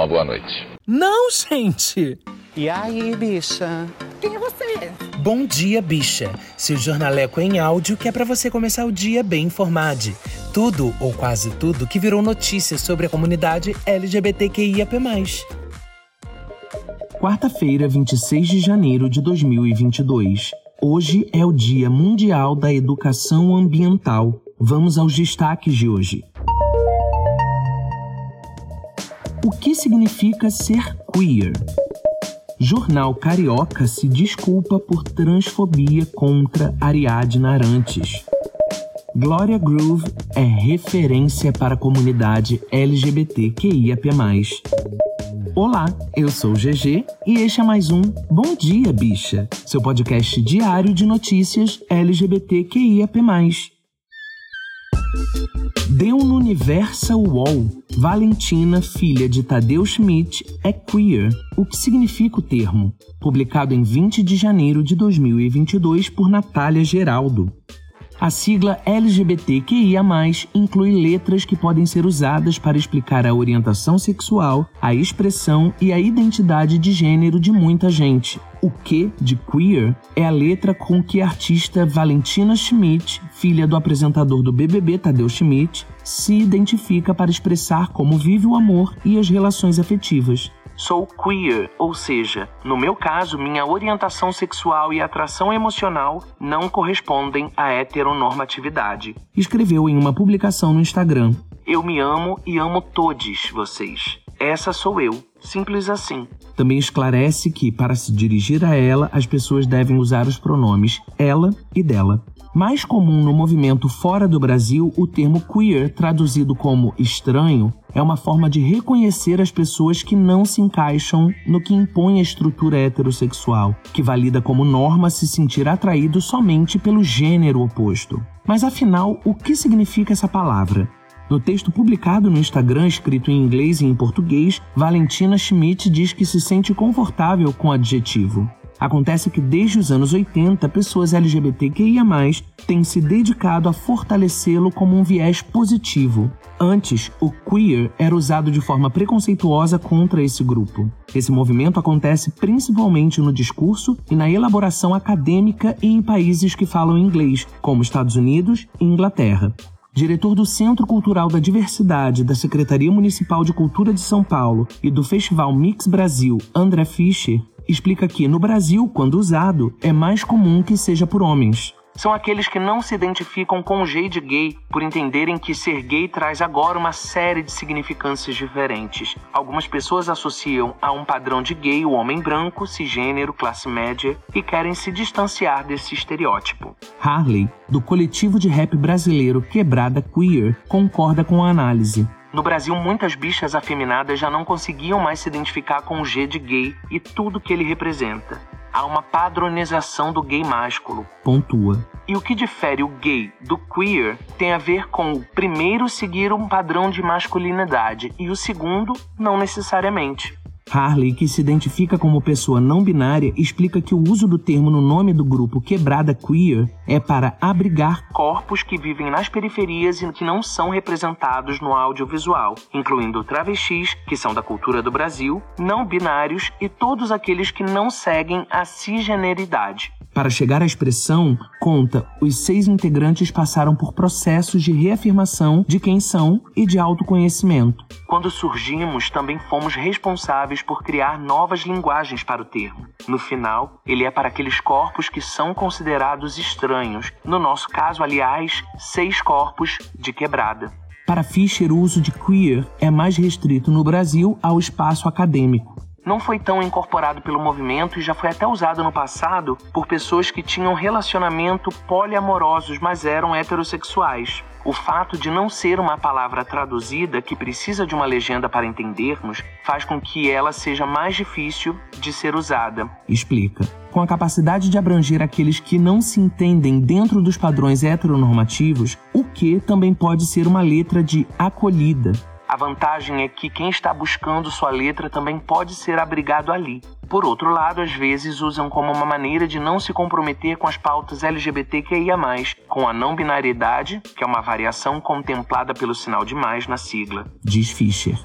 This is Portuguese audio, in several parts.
uma boa noite. Não, gente! E aí, bicha? Quem é você? Bom dia, bicha. Seu jornaleco em áudio que é para você começar o dia bem informado. Tudo, ou quase tudo, que virou notícia sobre a comunidade LGBTQIAP+. Quarta-feira, 26 de janeiro de 2022. Hoje é o Dia Mundial da Educação Ambiental. Vamos aos destaques de hoje. O que significa ser queer? Jornal Carioca se desculpa por transfobia contra Ariadne Arantes. Gloria Groove é referência para a comunidade LGBTQIAP+. Olá, eu sou GG e este é mais um Bom Dia Bicha, seu podcast diário de notícias LGBTQIAP+. Deu no Universal Wall. Valentina, filha de Tadeu Schmidt, é queer. O que significa o termo? Publicado em 20 de janeiro de 2022 por Natália Geraldo. A sigla LGBTQIA+, inclui letras que podem ser usadas para explicar a orientação sexual, a expressão e a identidade de gênero de muita gente. O Q de queer é a letra com que a artista Valentina Schmidt, filha do apresentador do BBB Tadeu Schmidt, se identifica para expressar como vive o amor e as relações afetivas. Sou queer, ou seja, no meu caso, minha orientação sexual e atração emocional não correspondem à heteronormatividade. Escreveu em uma publicação no Instagram. Eu me amo e amo todos vocês. Essa sou eu. Simples assim. Também esclarece que, para se dirigir a ela, as pessoas devem usar os pronomes ela e dela. Mais comum no movimento fora do Brasil, o termo queer, traduzido como estranho, é uma forma de reconhecer as pessoas que não se encaixam no que impõe a estrutura heterossexual, que valida como norma se sentir atraído somente pelo gênero oposto. Mas afinal, o que significa essa palavra? No texto publicado no Instagram, escrito em inglês e em português, Valentina Schmidt diz que se sente confortável com o adjetivo. Acontece que desde os anos 80, pessoas LGBTQIA+, têm se dedicado a fortalecê-lo como um viés positivo. Antes, o queer era usado de forma preconceituosa contra esse grupo. Esse movimento acontece principalmente no discurso e na elaboração acadêmica e em países que falam inglês, como Estados Unidos e Inglaterra. Diretor do Centro Cultural da Diversidade da Secretaria Municipal de Cultura de São Paulo e do Festival Mix Brasil, André Fischer, explica que, no Brasil, quando usado, é mais comum que seja por homens. São aqueles que não se identificam com o jeito gay, por entenderem que ser gay traz agora uma série de significâncias diferentes. Algumas pessoas associam a um padrão de gay o homem branco, cisgênero, classe média e querem se distanciar desse estereótipo. Harley, do coletivo de rap brasileiro Quebrada Queer, concorda com a análise. No Brasil, muitas bichas afeminadas já não conseguiam mais se identificar com o G de gay e tudo que ele representa. Há uma padronização do gay másculo. Pontua. E o que difere o gay do queer tem a ver com o primeiro seguir um padrão de masculinidade e o segundo não necessariamente. Harley, que se identifica como pessoa não binária, explica que o uso do termo no nome do grupo Quebrada Queer é para abrigar corpos que vivem nas periferias e que não são representados no audiovisual, incluindo travestis, que são da cultura do Brasil, não binários e todos aqueles que não seguem a cisgeneridade. Para chegar à expressão, conta, os seis integrantes passaram por processos de reafirmação de quem são e de autoconhecimento. Quando surgimos, também fomos responsáveis por criar novas linguagens para o termo. No final, ele é para aqueles corpos que são considerados estranhos. No nosso caso, aliás, seis corpos de quebrada. Para Fischer, o uso de queer é mais restrito no Brasil ao espaço acadêmico não foi tão incorporado pelo movimento e já foi até usado no passado por pessoas que tinham relacionamento poliamorosos, mas eram heterossexuais. O fato de não ser uma palavra traduzida que precisa de uma legenda para entendermos faz com que ela seja mais difícil de ser usada. Explica. Com a capacidade de abranger aqueles que não se entendem dentro dos padrões heteronormativos, o que também pode ser uma letra de acolhida, a vantagem é que quem está buscando sua letra também pode ser abrigado ali. Por outro lado, às vezes usam como uma maneira de não se comprometer com as pautas LGBTQIA, com a não binariedade, que é uma variação contemplada pelo sinal de mais na sigla. Diz Fischer.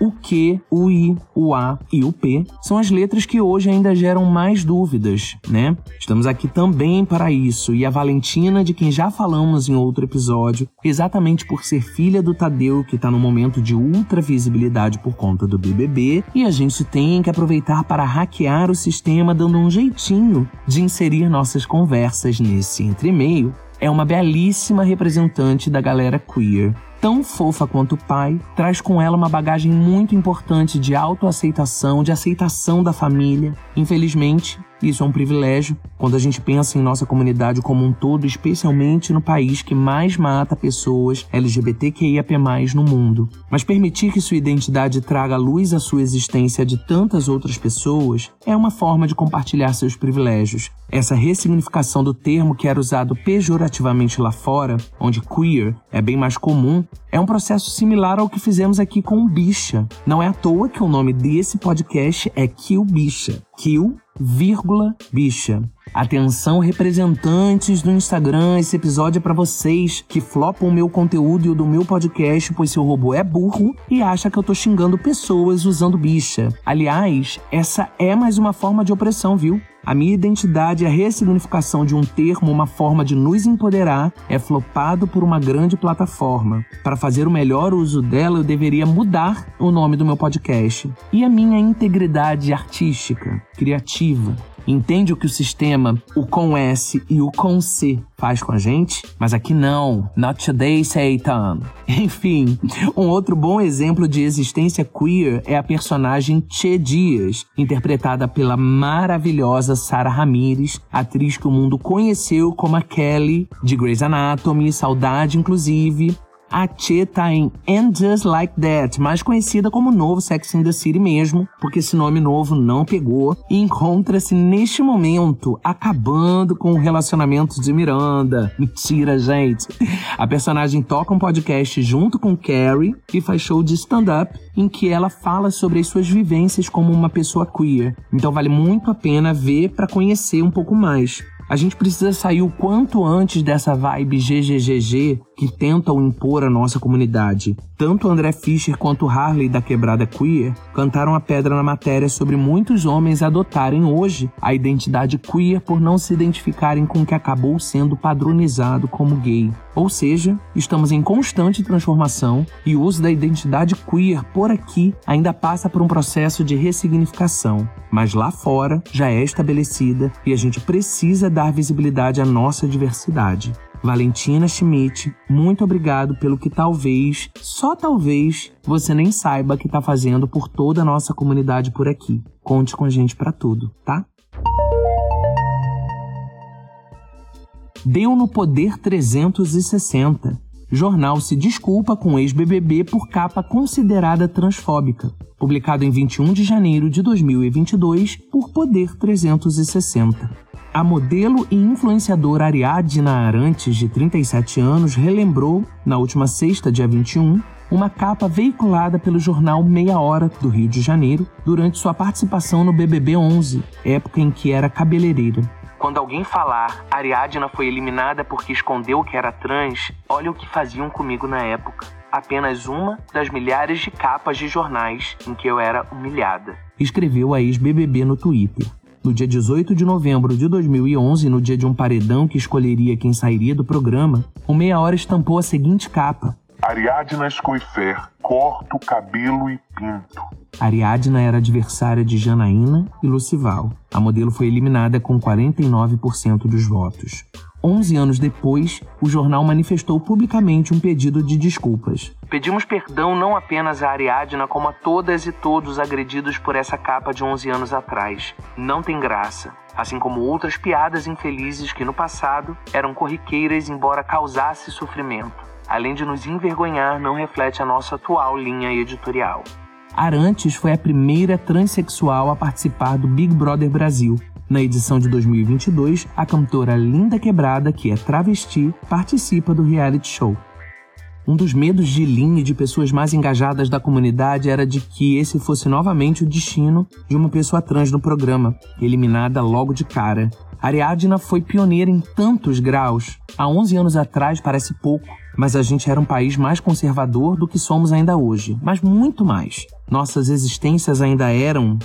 O Q, o I, o A e o P são as letras que hoje ainda geram mais dúvidas, né? Estamos aqui também para isso. E a Valentina, de quem já falamos em outro episódio, exatamente por ser filha do Tadeu, que está no momento de ultra visibilidade por conta do BBB, e a gente tem que aproveitar para hackear o sistema dando um jeitinho de inserir nossas conversas nesse entremeio é uma belíssima representante da galera queer. Tão fofa quanto o pai, traz com ela uma bagagem muito importante de autoaceitação, de aceitação da família. Infelizmente, isso é um privilégio quando a gente pensa em nossa comunidade como um todo, especialmente no país que mais mata pessoas LGBTQIAP+ no mundo. Mas permitir que sua identidade traga luz à sua existência de tantas outras pessoas é uma forma de compartilhar seus privilégios. Essa ressignificação do termo que era usado pejorativamente lá fora, onde queer é bem mais comum, é um processo similar ao que fizemos aqui com o Bicha. Não é à toa que o nome desse podcast é Kill Bicha. Kill vírgula, bicha. Atenção, representantes do Instagram, esse episódio é para vocês que flopam o meu conteúdo e o do meu podcast, pois seu robô é burro e acha que eu tô xingando pessoas usando bicha. Aliás, essa é mais uma forma de opressão, viu? A minha identidade e a ressignificação de um termo, uma forma de nos empoderar, é flopado por uma grande plataforma. Para fazer o melhor uso dela, eu deveria mudar o nome do meu podcast. E a minha integridade artística, criativa, entende o que o sistema, o com S e o com C faz com a gente, mas aqui não. Not today, Satan. Enfim, um outro bom exemplo de existência queer é a personagem Che Dias, interpretada pela maravilhosa Sarah Ramirez, atriz que o mundo conheceu como a Kelly de Grey's Anatomy, Saudade inclusive, a Che tá em And Just Like That, mais conhecida como novo Sex in the City mesmo, porque esse nome novo não pegou, e encontra-se neste momento acabando com o relacionamento de Miranda. Mentira, gente. A personagem toca um podcast junto com Carrie e faz show de stand-up em que ela fala sobre as suas vivências como uma pessoa queer. Então vale muito a pena ver para conhecer um pouco mais. A gente precisa sair o quanto antes dessa vibe GGGG que tentam impor à nossa comunidade. Tanto André Fischer quanto Harley da Quebrada Queer cantaram a pedra na matéria sobre muitos homens adotarem hoje a identidade queer por não se identificarem com o que acabou sendo padronizado como gay. Ou seja, estamos em constante transformação e o uso da identidade queer por aqui ainda passa por um processo de ressignificação, mas lá fora já é estabelecida e a gente precisa dar visibilidade à nossa diversidade. Valentina Schmidt, muito obrigado pelo que talvez, só talvez, você nem saiba que está fazendo por toda a nossa comunidade por aqui. Conte com a gente para tudo, tá? Deu no Poder 360. Jornal se desculpa com ex-BBB por capa considerada transfóbica. Publicado em 21 de janeiro de 2022 por Poder 360. A modelo e influenciadora Ariadna Arantes, de 37 anos, relembrou, na última sexta, dia 21, uma capa veiculada pelo jornal Meia Hora do Rio de Janeiro durante sua participação no BBB 11, época em que era cabeleireira. Quando alguém falar Ariadna foi eliminada porque escondeu que era trans, olha o que faziam comigo na época. Apenas uma das milhares de capas de jornais em que eu era humilhada. Escreveu a ex-BBB no Twitter. No dia 18 de novembro de 2011, no dia de um paredão que escolheria quem sairia do programa, o Meia Hora estampou a seguinte capa: Ariadna Scoifer, corto, cabelo e pinto. Ariadna era adversária de Janaína e Lucival. A modelo foi eliminada com 49% dos votos. 11 anos depois, o jornal manifestou publicamente um pedido de desculpas. Pedimos perdão não apenas a Ariadna, como a todas e todos agredidos por essa capa de 11 anos atrás. Não tem graça. Assim como outras piadas infelizes que no passado eram corriqueiras, embora causasse sofrimento. Além de nos envergonhar, não reflete a nossa atual linha editorial. Arantes foi a primeira transexual a participar do Big Brother Brasil, na edição de 2022, a cantora Linda Quebrada, que é travesti, participa do reality show. Um dos medos de Lin e de pessoas mais engajadas da comunidade era de que esse fosse novamente o destino de uma pessoa trans no programa, eliminada logo de cara. Ariadna foi pioneira em tantos graus. Há 11 anos atrás parece pouco, mas a gente era um país mais conservador do que somos ainda hoje, mas muito mais. Nossas existências ainda eram.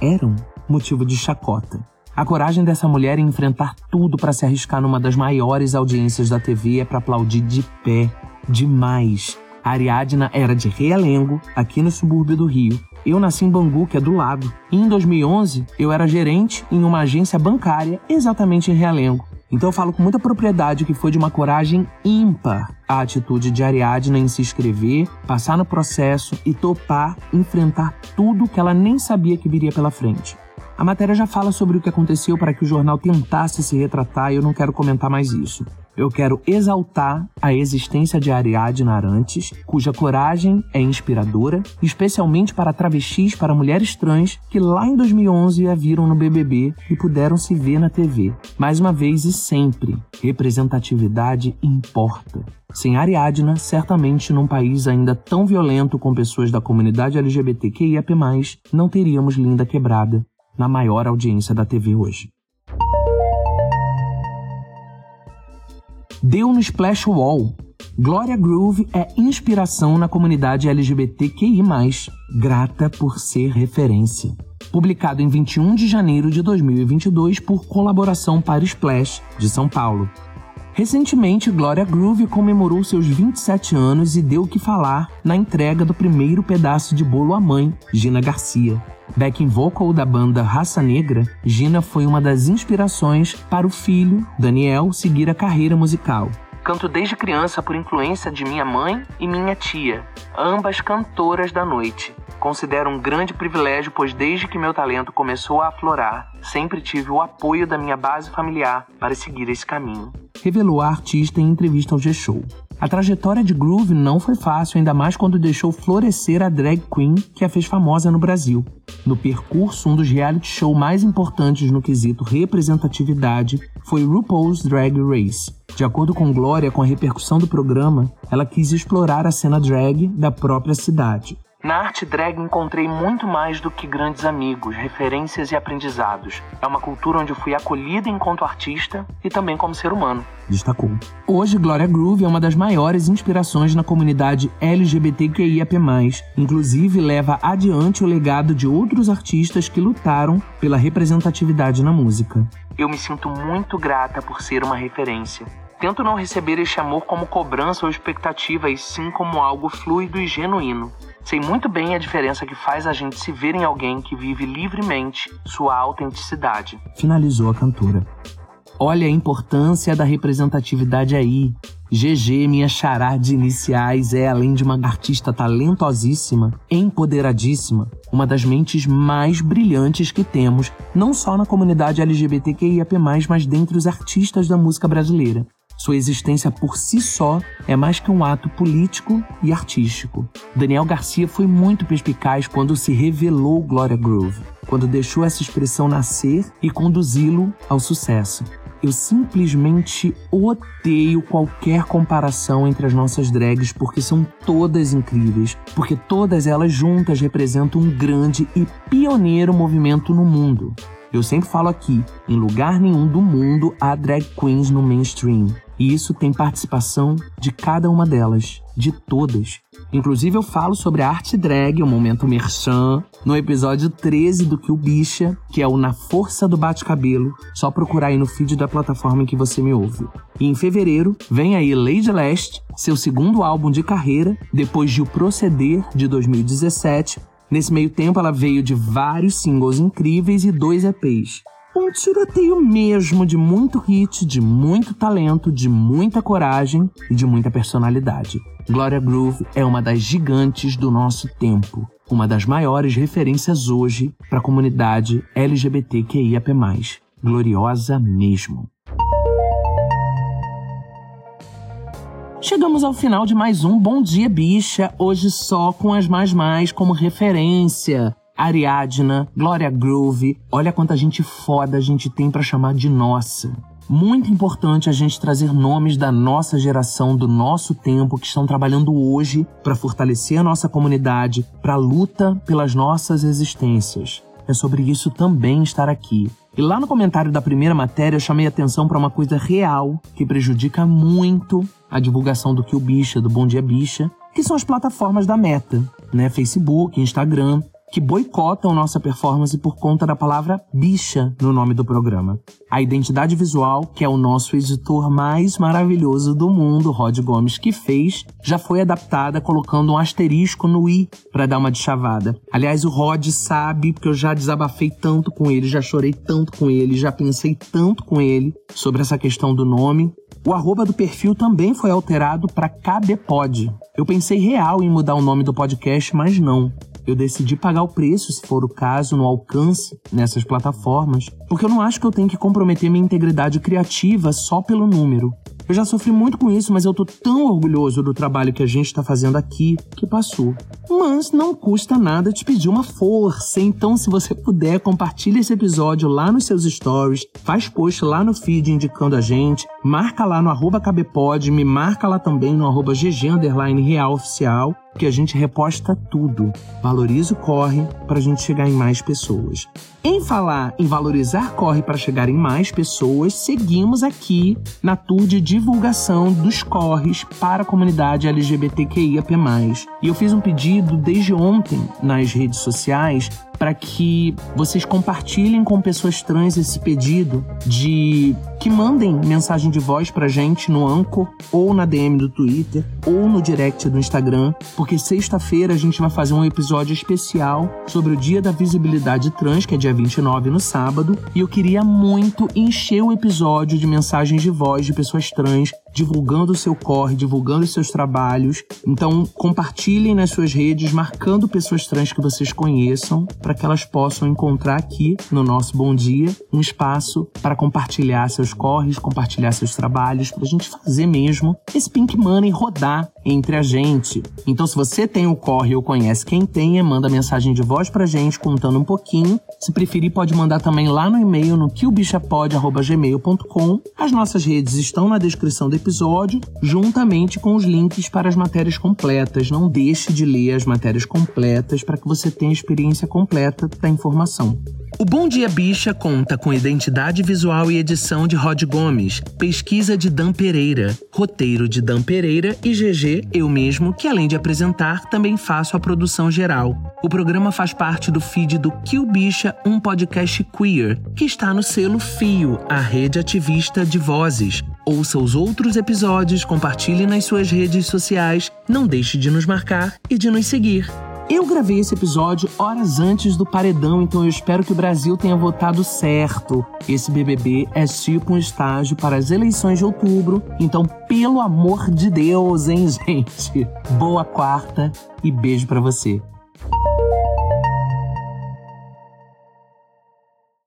eram motivo de chacota. A coragem dessa mulher em enfrentar tudo para se arriscar numa das maiores audiências da TV é para aplaudir de pé. Demais. A Ariadna era de Realengo, aqui no subúrbio do Rio. Eu nasci em Bangu, que é do lado. E em 2011, eu era gerente em uma agência bancária exatamente em Realengo. Então eu falo com muita propriedade que foi de uma coragem ímpar a atitude de Ariadna em se inscrever, passar no processo e topar enfrentar tudo que ela nem sabia que viria pela frente. A matéria já fala sobre o que aconteceu para que o jornal tentasse se retratar e eu não quero comentar mais isso. Eu quero exaltar a existência de Ariadne Arantes, cuja coragem é inspiradora, especialmente para travestis, para mulheres trans que lá em 2011 a viram no BBB e puderam se ver na TV. Mais uma vez e sempre, representatividade importa. Sem Ariadna, certamente num país ainda tão violento com pessoas da comunidade LGBTQIAP+, não teríamos Linda Quebrada na maior audiência da TV hoje. Deu no Splash Wall. Gloria Groove é inspiração na comunidade LGBTQI+, grata por ser referência. Publicado em 21 de janeiro de 2022 por colaboração para Splash, de São Paulo. Recentemente, Gloria Groove comemorou seus 27 anos e deu o que falar na entrega do primeiro pedaço de bolo à mãe, Gina Garcia. Backing vocal da banda Raça Negra, Gina foi uma das inspirações para o filho, Daniel, seguir a carreira musical. Canto desde criança por influência de minha mãe e minha tia, ambas cantoras da noite. Considero um grande privilégio, pois desde que meu talento começou a aflorar, sempre tive o apoio da minha base familiar para seguir esse caminho. Revelou a artista em entrevista ao G-Show. A trajetória de Groove não foi fácil, ainda mais quando deixou florescer a drag queen que a fez famosa no Brasil. No percurso, um dos reality shows mais importantes no quesito representatividade foi RuPaul's Drag Race. De acordo com Glória, com a repercussão do programa, ela quis explorar a cena drag da própria cidade. Na arte drag encontrei muito mais do que grandes amigos, referências e aprendizados. É uma cultura onde fui acolhida enquanto artista e também como ser humano. Destacou. Hoje, Gloria Groove é uma das maiores inspirações na comunidade LGBTQIAP+, inclusive leva adiante o legado de outros artistas que lutaram pela representatividade na música. Eu me sinto muito grata por ser uma referência. Tento não receber este amor como cobrança ou expectativa, e sim como algo fluido e genuíno. Sei muito bem a diferença que faz a gente se ver em alguém que vive livremente sua autenticidade. Finalizou a cantora. Olha a importância da representatividade aí. GG, minha chará de iniciais, é, além de uma artista talentosíssima, empoderadíssima, uma das mentes mais brilhantes que temos, não só na comunidade LGBTQIAP+, mas dentre os artistas da música brasileira. Sua existência por si só é mais que um ato político e artístico. Daniel Garcia foi muito perspicaz quando se revelou Gloria Groove, quando deixou essa expressão nascer e conduzi-lo ao sucesso. Eu simplesmente odeio qualquer comparação entre as nossas drags porque são todas incríveis, porque todas elas juntas representam um grande e pioneiro movimento no mundo. Eu sempre falo aqui, em lugar nenhum do mundo há drag queens no mainstream. E isso tem participação de cada uma delas, de todas. Inclusive eu falo sobre a arte drag, o momento merchan, no episódio 13 do Kill Bicha, que é o Na Força do Bate-Cabelo, só procurar aí no feed da plataforma em que você me ouve. E em fevereiro, vem aí Lady Last, seu segundo álbum de carreira, depois de O Proceder, de 2017. Nesse meio tempo, ela veio de vários singles incríveis e dois EPs um tiroteio mesmo de muito hit, de muito talento, de muita coragem e de muita personalidade. Gloria Groove é uma das gigantes do nosso tempo, uma das maiores referências hoje para a comunidade LGBTQIAP+. Gloriosa mesmo. Chegamos ao final de mais um Bom Dia Bicha, hoje só com as mais mais como referência. Ariadna, Gloria Groove. Olha quanta gente foda a gente tem para chamar de nossa. Muito importante a gente trazer nomes da nossa geração, do nosso tempo, que estão trabalhando hoje para fortalecer a nossa comunidade, para a luta pelas nossas existências. é sobre isso também estar aqui. E lá no comentário da primeira matéria eu chamei atenção para uma coisa real que prejudica muito a divulgação do que o bicha, do Bom Dia Bicha, que são as plataformas da Meta, né? Facebook, Instagram, que boicotam nossa performance por conta da palavra bicha no nome do programa. A identidade visual, que é o nosso editor mais maravilhoso do mundo, Rod Gomes, que fez, já foi adaptada colocando um asterisco no i para dar uma de chavada. Aliás, o Rod sabe, porque eu já desabafei tanto com ele, já chorei tanto com ele, já pensei tanto com ele sobre essa questão do nome. O arroba do perfil também foi alterado para KBPod. Eu pensei real em mudar o nome do podcast, mas não eu decidi pagar o preço, se for o caso, no alcance nessas plataformas, porque eu não acho que eu tenho que comprometer minha integridade criativa só pelo número. Eu já sofri muito com isso, mas eu tô tão orgulhoso do trabalho que a gente está fazendo aqui que passou. Mas não custa nada te pedir uma força, então se você puder, compartilhe esse episódio lá nos seus stories, faz post lá no feed indicando a gente, marca lá no arroba cabepod, me marca lá também no arroba gg real oficial que a gente reposta tudo. Valoriza o corre para a gente chegar em mais pessoas. Em falar em valorizar corre para chegar em mais pessoas, seguimos aqui na tour de divulgação dos corres para a comunidade LGBTQIAP+. E eu fiz um pedido desde ontem nas redes sociais para que vocês compartilhem com pessoas trans esse pedido de que mandem mensagem de voz pra gente no Anchor ou na DM do Twitter ou no direct do Instagram, porque sexta-feira a gente vai fazer um episódio especial sobre o Dia da Visibilidade Trans, que é dia 29 no sábado, e eu queria muito encher o episódio de mensagens de voz de pessoas trans divulgando o seu corre, divulgando os seus trabalhos. Então, compartilhem nas suas redes, marcando pessoas trans que vocês conheçam, para que elas possam encontrar aqui no nosso Bom Dia um espaço para compartilhar seus corres, compartilhar seus trabalhos, para a gente fazer mesmo esse Pink Money rodar entre a gente. Então, se você tem o corre ou conhece quem tenha, manda mensagem de voz pra gente contando um pouquinho. Se preferir, pode mandar também lá no e-mail no quilbichapod.gmail.com. As nossas redes estão na descrição do episódio, juntamente com os links para as matérias completas. Não deixe de ler as matérias completas para que você tenha a experiência completa da informação. O Bom Dia Bicha conta com identidade visual e edição de Rod Gomes, pesquisa de Dan Pereira, roteiro de Dan Pereira e GG, eu mesmo, que além de apresentar, também faço a produção geral. O programa faz parte do feed do Kill Bicha, um podcast queer, que está no selo Fio, a rede ativista de vozes. Ouça os outros episódios, compartilhe nas suas redes sociais, não deixe de nos marcar e de nos seguir. Eu gravei esse episódio horas antes do paredão, então eu espero que o Brasil tenha votado certo. Esse BBB é tipo um estágio para as eleições de outubro, então pelo amor de Deus, hein, gente? Boa quarta e beijo para você.